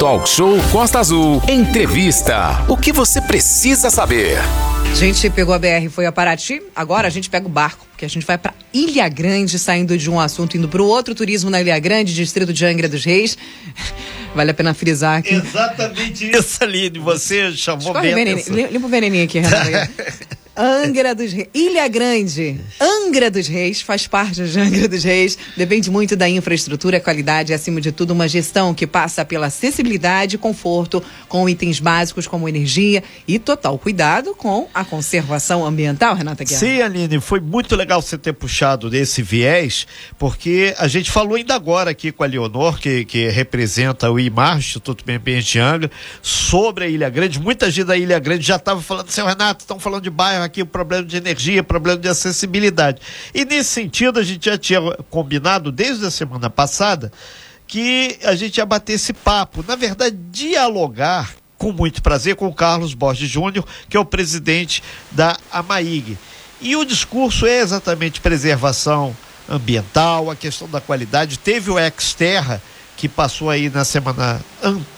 Talk Show Costa Azul. Entrevista. O que você precisa saber? A gente pegou a BR e foi a Paraty. Agora a gente pega o barco, porque a gente vai para Ilha Grande, saindo de um assunto, indo para o outro. Turismo na Ilha Grande, distrito de Angra dos Reis. Vale a pena frisar aqui. Exatamente isso, Aline. Você chamou Escorre bem. limpa o veneninho aqui, Renato. Angra dos Reis. Ilha Grande. Angra dos Reis faz parte de Angra dos Reis. Depende muito da infraestrutura, qualidade e, acima de tudo, uma gestão que passa pela acessibilidade e conforto, com itens básicos como energia e total cuidado com a conservação ambiental, Renata Guerra. Sim, Aline, foi muito legal você ter puxado desse viés, porque a gente falou ainda agora aqui com a Leonor, que, que representa o IMAR, Instituto Meio Ambiente de Angra, sobre a Ilha Grande. Muita gente da Ilha Grande já estava falando, seu Renato, estão falando de bairro o problema de energia, problema de acessibilidade. E nesse sentido, a gente já tinha combinado desde a semana passada que a gente ia bater esse papo. Na verdade, dialogar com muito prazer com o Carlos Borges Júnior, que é o presidente da AMAIG. E o discurso é exatamente preservação ambiental, a questão da qualidade. Teve o Exterra, que passou aí na semana,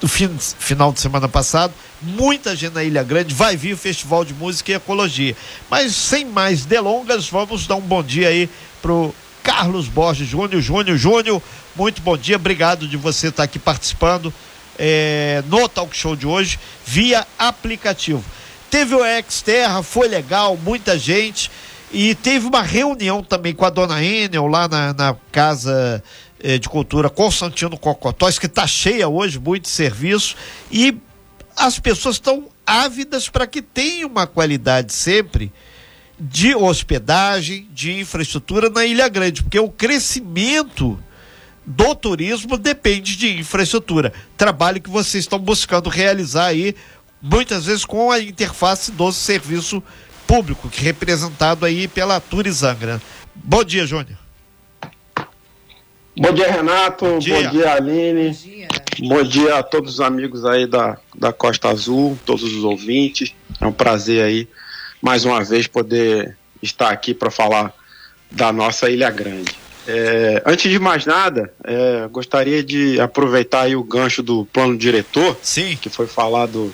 no fim, final de semana passado, muita gente na Ilha Grande, vai vir o Festival de Música e Ecologia. Mas sem mais delongas, vamos dar um bom dia aí pro Carlos Borges Júnior. Júnior, Júnior, muito bom dia, obrigado de você estar aqui participando é, no talk show de hoje, via aplicativo. Teve o Exterra, foi legal, muita gente. E teve uma reunião também com a dona Enel lá na, na Casa eh, de Cultura Constantino Cocotóis, que está cheia hoje, muito serviço. E as pessoas estão ávidas para que tenha uma qualidade sempre de hospedagem, de infraestrutura na Ilha Grande, porque o crescimento do turismo depende de infraestrutura. Trabalho que vocês estão buscando realizar aí, muitas vezes com a interface do serviço público, que é representado aí pela Turizangra. Bom dia, Júnior. Bom dia, Renato. Bom dia, Bom dia Aline. Bom dia. Bom dia a todos os amigos aí da, da Costa Azul, todos os ouvintes. É um prazer aí, mais uma vez, poder estar aqui para falar da nossa Ilha Grande. É, antes de mais nada, é, gostaria de aproveitar aí o gancho do plano diretor, Sim. que foi falado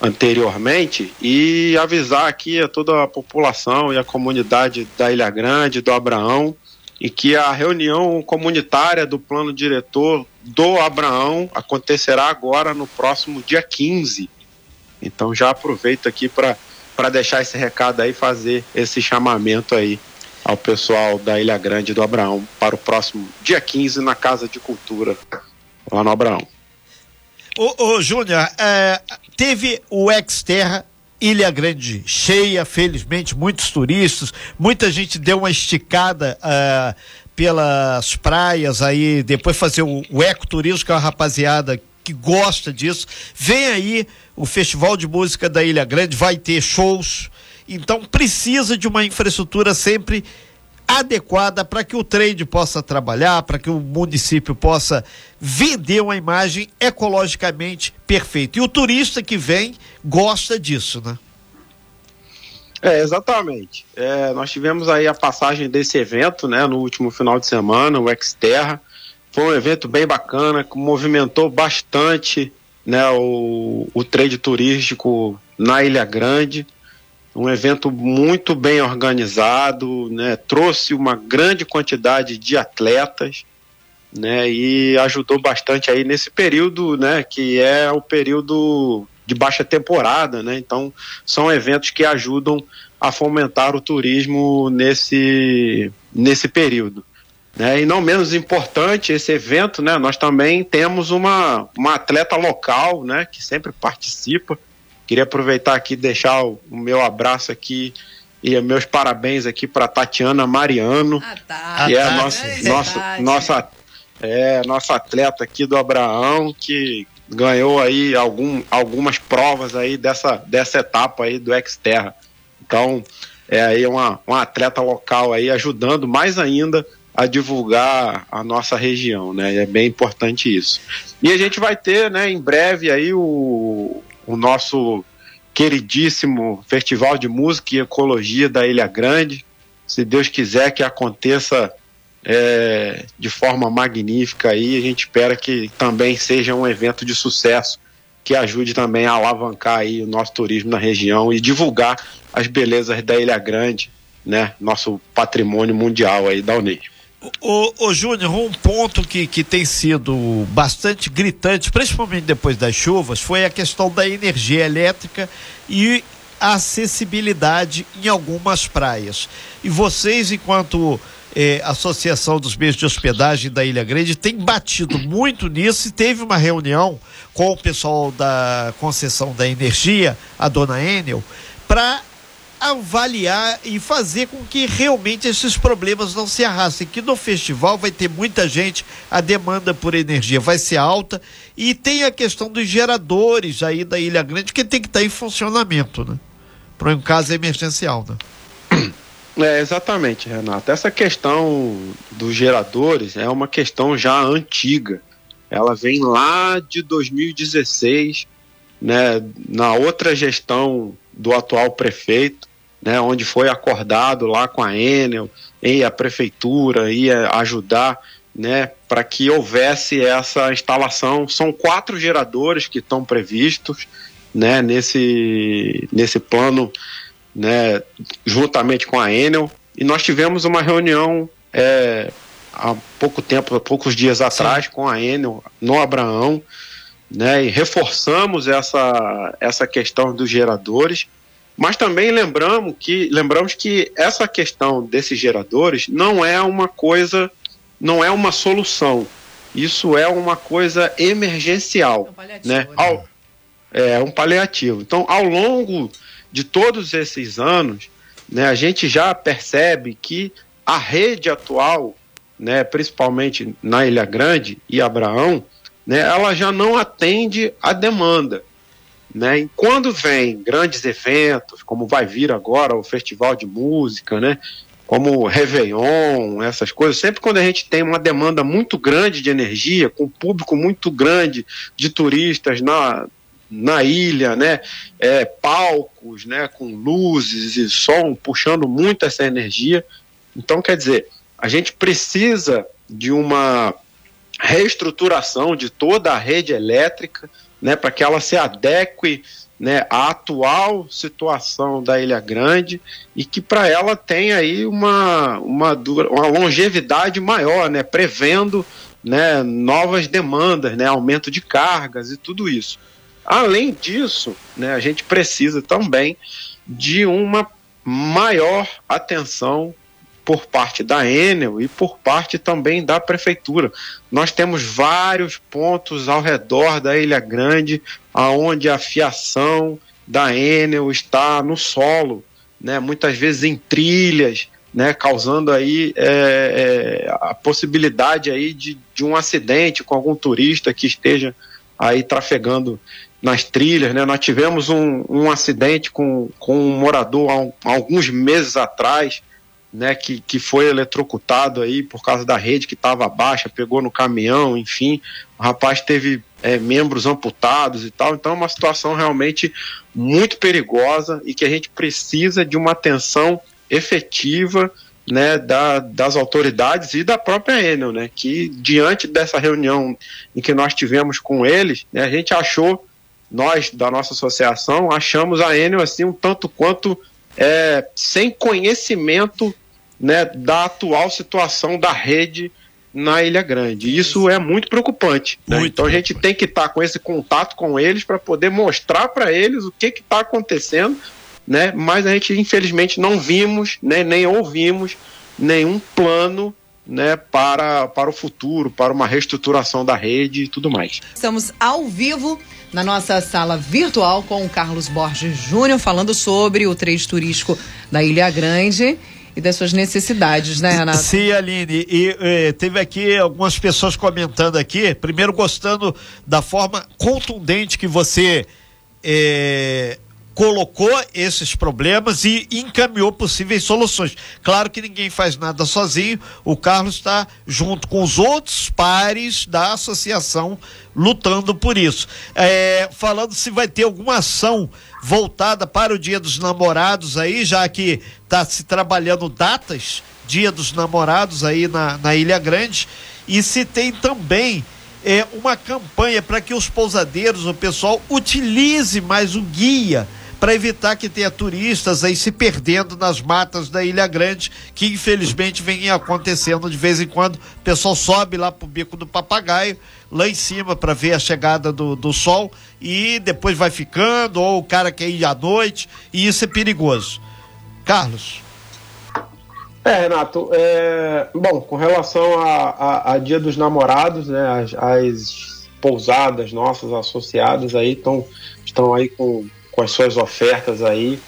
anteriormente, e avisar aqui a toda a população e a comunidade da Ilha Grande, do Abraão, e que a reunião comunitária do plano diretor do Abraão acontecerá agora no próximo dia 15. Então já aproveito aqui para deixar esse recado aí, fazer esse chamamento aí ao pessoal da Ilha Grande do Abraão para o próximo dia 15 na Casa de Cultura, lá no Abraão. Ô, ô Júnior, é, teve o Exterra Ilha Grande cheia, felizmente, muitos turistas, muita gente deu uma esticada uh, pelas praias aí, depois fazer o, o ecoturismo, que é uma rapaziada que gosta disso. Vem aí o Festival de Música da Ilha Grande, vai ter shows, então precisa de uma infraestrutura sempre adequada para que o trade possa trabalhar, para que o município possa vender uma imagem ecologicamente perfeita. E o turista que vem gosta disso, né? É, exatamente. É, nós tivemos aí a passagem desse evento, né, no último final de semana, o Exterra. Foi um evento bem bacana, que movimentou bastante, né, o, o trade turístico na Ilha Grande um evento muito bem organizado, né? trouxe uma grande quantidade de atletas, né? E ajudou bastante aí nesse período, né? Que é o período de baixa temporada, né? Então são eventos que ajudam a fomentar o turismo nesse nesse período. Né? E não menos importante esse evento, né? Nós também temos uma, uma atleta local, né? Que sempre participa, Queria aproveitar aqui e deixar o, o, meu abraço aqui e meus parabéns aqui para Tatiana Mariano, ah, tá. que é a nossa, é nossa, nossa, é, nossa atleta aqui do Abraão, que ganhou aí algum, algumas provas aí dessa, dessa etapa aí do Xterra. Então, é aí uma, uma atleta local aí ajudando mais ainda a divulgar a nossa região, né? É bem importante isso. E a gente vai ter, né, em breve aí o, o nosso queridíssimo Festival de Música e Ecologia da Ilha Grande. Se Deus quiser que aconteça é, de forma magnífica e a gente espera que também seja um evento de sucesso que ajude também a alavancar aí o nosso turismo na região e divulgar as belezas da Ilha Grande, né? Nosso patrimônio mundial aí da Unesco. O, o Júnior, um ponto que, que tem sido bastante gritante, principalmente depois das chuvas, foi a questão da energia elétrica e a acessibilidade em algumas praias. E vocês, enquanto eh, Associação dos Meios de Hospedagem da Ilha Grande, tem batido muito nisso e teve uma reunião com o pessoal da concessão da energia, a dona Enel, para avaliar e fazer com que realmente esses problemas não se arrastem. Que no festival vai ter muita gente, a demanda por energia vai ser alta e tem a questão dos geradores aí da Ilha Grande que tem que estar em funcionamento, né? Para um caso emergencial, né? É, exatamente, Renato. Essa questão dos geradores é uma questão já antiga. Ela vem lá de 2016, né, na outra gestão do atual prefeito, né, onde foi acordado lá com a Enel e a prefeitura ia ajudar né, para que houvesse essa instalação. São quatro geradores que estão previstos né, nesse, nesse plano, né, juntamente com a Enel. E nós tivemos uma reunião é, há pouco tempo, há poucos dias atrás, Sim. com a Enel no Abraão, né, e reforçamos essa, essa questão dos geradores mas também lembramos que, lembramos que essa questão desses geradores não é uma coisa, não é uma solução. Isso é uma coisa emergencial. É um né? né? Ao, é um paliativo. Então, ao longo de todos esses anos, né, a gente já percebe que a rede atual, né, principalmente na Ilha Grande e Abraão, né, ela já não atende à demanda. Né? E quando vem grandes eventos, como vai vir agora o Festival de Música, né? como Réveillon, essas coisas, sempre quando a gente tem uma demanda muito grande de energia, com público muito grande de turistas na, na ilha, né? É, palcos, né? Com luzes e som puxando muito essa energia. Então, quer dizer, a gente precisa de uma reestruturação de toda a rede elétrica, né, para que ela se adeque né, à atual situação da Ilha Grande e que para ela tenha aí uma, uma, uma longevidade maior, né, prevendo né, novas demandas, né, aumento de cargas e tudo isso. Além disso, né, a gente precisa também de uma maior atenção por parte da Enel e por parte também da prefeitura. Nós temos vários pontos ao redor da Ilha Grande aonde a fiação da Enel está no solo, né, muitas vezes em trilhas, né, causando aí é, é, a possibilidade aí de, de um acidente com algum turista que esteja aí trafegando nas trilhas, né? Nós tivemos um, um acidente com, com um morador há, há alguns meses atrás, né, que, que foi eletrocutado aí por causa da rede que estava baixa, pegou no caminhão, enfim, o rapaz teve é, membros amputados e tal, então é uma situação realmente muito perigosa e que a gente precisa de uma atenção efetiva né, da, das autoridades e da própria Enel, né, que diante dessa reunião em que nós tivemos com eles, né, a gente achou, nós da nossa associação, achamos a Enel assim um tanto quanto é, sem conhecimento né, da atual situação da rede na Ilha Grande. Isso é muito preocupante. Né? Muito então a gente tem que estar tá com esse contato com eles para poder mostrar para eles o que está acontecendo, né? Mas a gente infelizmente não vimos, né, nem ouvimos nenhum plano né, para, para o futuro, para uma reestruturação da rede e tudo mais. Estamos ao vivo na nossa sala virtual com o Carlos Borges Júnior falando sobre o trecho turístico da Ilha Grande e das suas necessidades, né, Renato? Sim, Aline. E, e teve aqui algumas pessoas comentando aqui, primeiro gostando da forma contundente que você é, colocou esses problemas e encaminhou possíveis soluções. Claro que ninguém faz nada sozinho, o Carlos está junto com os outros pares da associação lutando por isso. É, falando se vai ter alguma ação voltada para o Dia dos Namorados aí, já que está se trabalhando datas Dia dos Namorados aí na, na Ilha Grande. E se tem também é, uma campanha para que os pousadeiros, o pessoal, utilize mais o guia para evitar que tenha turistas aí se perdendo nas matas da Ilha Grande, que infelizmente vem acontecendo de vez em quando. O pessoal sobe lá pro bico do papagaio, lá em cima para ver a chegada do, do sol e depois vai ficando, ou o cara quer ir à noite, e isso é perigoso. Carlos. É, Renato, é, bom, com relação a, a, a, Dia dos Namorados, né, as, as pousadas nossas associadas aí tão, estão aí com, com as suas ofertas aí,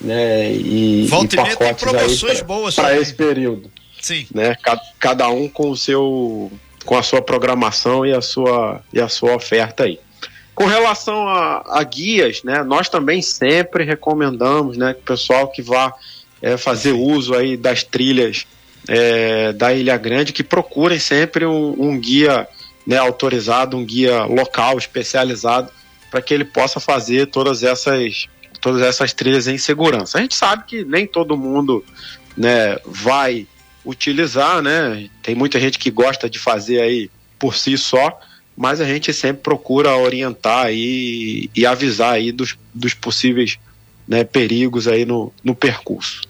né, e, Volta e pacotes aí para esse período. Sim. Né, cada, cada um com o seu, com a sua programação e a sua, e a sua oferta aí. Com relação a, a guias, né, nós também sempre recomendamos, né, que o pessoal que vá é, fazer uso aí das trilhas é, da Ilha Grande, que procurem sempre um, um guia né, autorizado, um guia local, especializado, para que ele possa fazer todas essas, todas essas trilhas em segurança. A gente sabe que nem todo mundo né, vai utilizar, né? Tem muita gente que gosta de fazer aí por si só, mas a gente sempre procura orientar aí e avisar aí dos, dos possíveis né, perigos aí no, no percurso.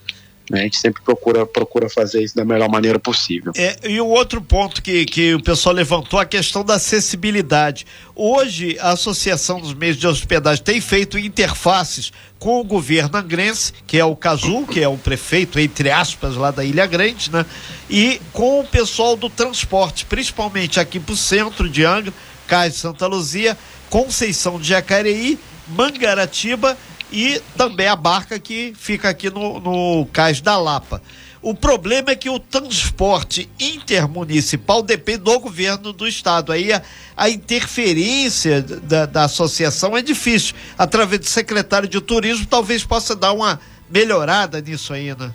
A gente sempre procura, procura fazer isso da melhor maneira possível. É, e o outro ponto que, que o pessoal levantou, a questão da acessibilidade. Hoje, a Associação dos Meios de Hospedagem tem feito interfaces com o governo angrense, que é o Cazu, que é o prefeito, entre aspas, lá da Ilha Grande, né? E com o pessoal do transporte, principalmente aqui para o centro de Angra, Cais Santa Luzia, Conceição de Jacareí, Mangaratiba e também a barca que fica aqui no, no Cais da Lapa. O problema é que o transporte intermunicipal depende do governo do estado. Aí a, a interferência da, da, associação é difícil. Através do secretário de turismo, talvez possa dar uma melhorada nisso ainda. Né?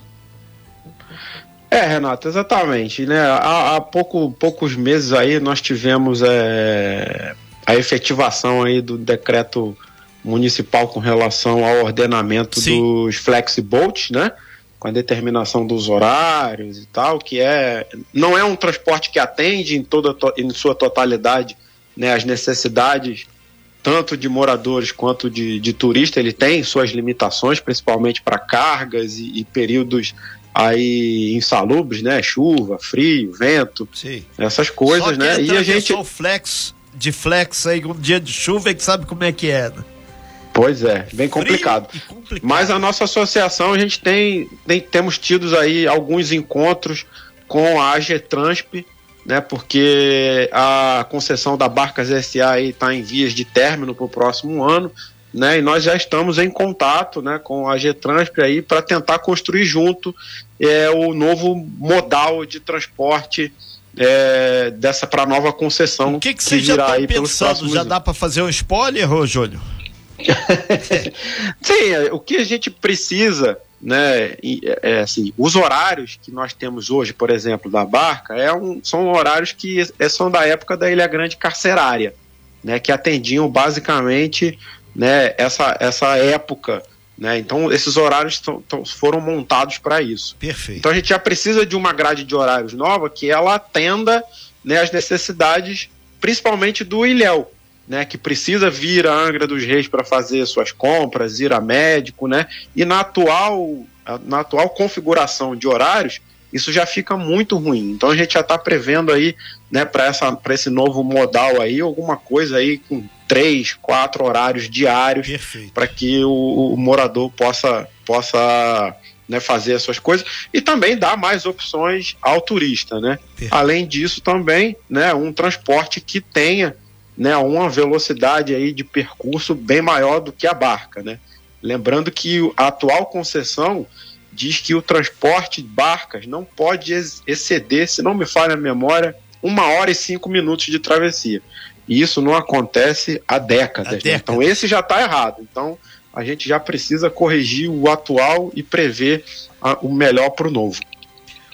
É, Renato, exatamente. Né? Há, há pouco, poucos meses aí nós tivemos é, a efetivação aí do decreto municipal com relação ao ordenamento Sim. dos flexiboats, né? Com a determinação dos horários e tal, que é não é um transporte que atende em toda em sua totalidade, né, as necessidades tanto de moradores quanto de, de turista, ele tem suas limitações, principalmente para cargas e, e, períodos aí insalubres, né? Chuva, frio, vento, Sim. essas coisas, né? E a gente flex de flex aí um dia de chuva é que sabe como é que é. Né? Pois é, bem complicado. complicado. Mas a nossa associação, a gente tem, tem temos tido aí alguns encontros com a AG Transp, né, porque a concessão da Barcas SA está em vias de término para o próximo ano, né, e nós já estamos em contato né, com a Transp aí para tentar construir junto é, o novo modal de transporte é, dessa para nova concessão o que, que, que virá já aí pelos próximos Já dá para fazer um spoiler, ô Júlio? Sim, é, o que a gente precisa, né, é, é, assim, os horários que nós temos hoje, por exemplo, da barca, é um, são horários que é, são da época da Ilha Grande carcerária, né, que atendiam basicamente, né, essa, essa época, né, então esses horários foram montados para isso. Perfeito. Então a gente já precisa de uma grade de horários nova que ela atenda, né, as necessidades, principalmente do ilhéu, né, que precisa vir a Angra dos Reis para fazer suas compras, ir a médico, né? E na atual, na atual configuração de horários, isso já fica muito ruim. Então a gente já está prevendo aí, né, para esse novo modal aí, alguma coisa aí com três, quatro horários diários para que o, o, morador possa, possa né, fazer as suas coisas e também dar mais opções ao turista, né? Além disso também, né, um transporte que tenha né, uma velocidade aí de percurso bem maior do que a barca, né? Lembrando que a atual concessão diz que o transporte de barcas não pode exceder, se não me falha a memória, uma hora e cinco minutos de travessia. E isso não acontece há décadas. Né? Então esse já está errado. Então a gente já precisa corrigir o atual e prever a, o melhor para o novo.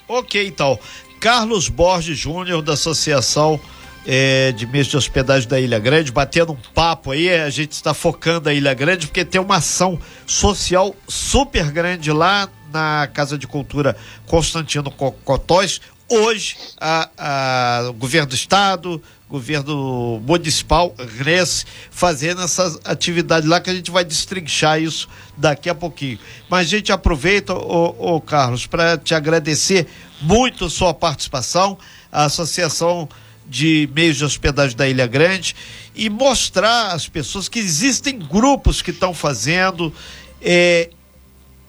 Ok, então. Carlos Borges Júnior, da Associação é, de mês de hospedagem da Ilha Grande, batendo um papo aí, a gente está focando a Ilha Grande porque tem uma ação social super grande lá na Casa de Cultura Constantino Cotóis. Hoje, a, a, o governo do estado, governo municipal, Grécia, fazendo essas atividades lá que a gente vai destrinchar isso daqui a pouquinho. Mas a gente aproveita, ô, ô Carlos, para te agradecer muito sua participação, a Associação de Meios de Hospedagem da Ilha Grande e mostrar às pessoas que existem grupos que estão fazendo. É,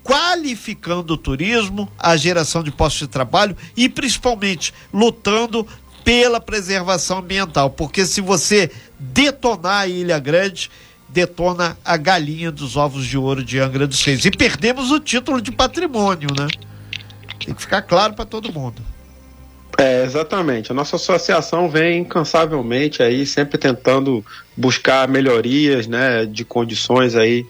qualificando o turismo, a geração de postos de trabalho e principalmente lutando pela preservação ambiental, porque se você detonar a Ilha Grande, detona a galinha dos ovos de ouro de Angra dos Reis. E perdemos o título de patrimônio, né? Tem que ficar claro para todo mundo. É, exatamente. A nossa associação vem incansavelmente aí, sempre tentando buscar melhorias, né, de condições aí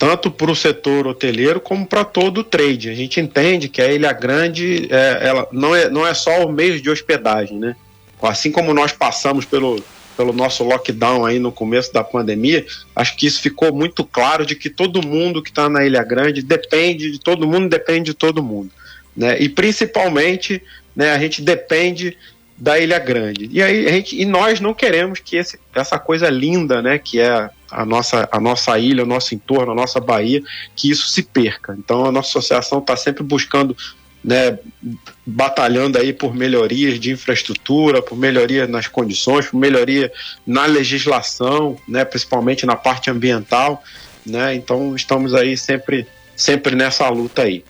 tanto para o setor hoteleiro como para todo o trade. A gente entende que a Ilha Grande é, ela não, é, não é só o meio de hospedagem, né? Assim como nós passamos pelo, pelo nosso lockdown aí no começo da pandemia, acho que isso ficou muito claro de que todo mundo que está na Ilha Grande depende de todo mundo, depende de todo mundo. Né? E principalmente né, a gente depende da Ilha Grande. E aí a gente, e nós não queremos que esse, essa coisa linda, né, que é a nossa, a nossa ilha, o nosso entorno, a nossa Bahia, que isso se perca. Então a nossa associação está sempre buscando, né, batalhando aí por melhorias de infraestrutura, por melhoria nas condições, por melhoria na legislação, né, principalmente na parte ambiental, né. Então estamos aí sempre, sempre nessa luta aí.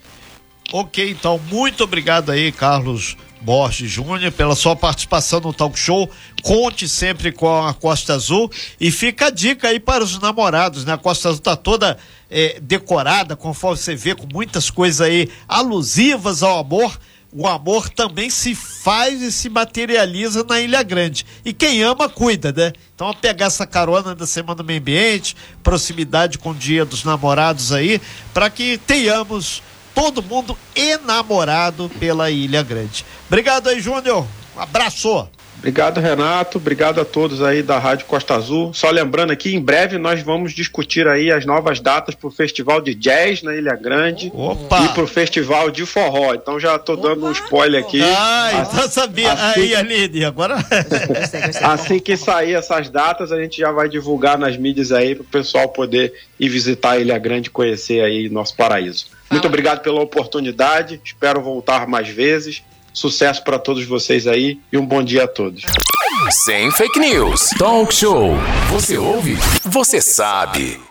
Ok, então muito obrigado aí, Carlos Borges Júnior, pela sua participação no talk show. Conte sempre com a Costa Azul e fica a dica aí para os namorados, né? A Costa Azul tá toda é, decorada, conforme você vê, com muitas coisas aí alusivas ao amor. O amor também se faz e se materializa na Ilha Grande. E quem ama, cuida, né? Então, pegar essa carona da Semana do Meio Ambiente, proximidade com o Dia dos Namorados aí, para que tenhamos todo mundo enamorado pela Ilha Grande. Obrigado aí, Júnior. Um abraço. Obrigado, Renato. Obrigado a todos aí da Rádio Costa Azul. Só lembrando aqui, em breve nós vamos discutir aí as novas datas para o Festival de Jazz na Ilha Grande Opa. e para o Festival de Forró. Então já estou dando um spoiler aqui. Ah, então sabia. Assim, aí, Aline, agora. assim que sair essas datas, a gente já vai divulgar nas mídias aí para o pessoal poder ir visitar a Ilha Grande e conhecer aí nosso paraíso. Muito obrigado pela oportunidade. Espero voltar mais vezes. Sucesso para todos vocês aí e um bom dia a todos. Sem fake news. Talk show. Você ouve? Você sabe.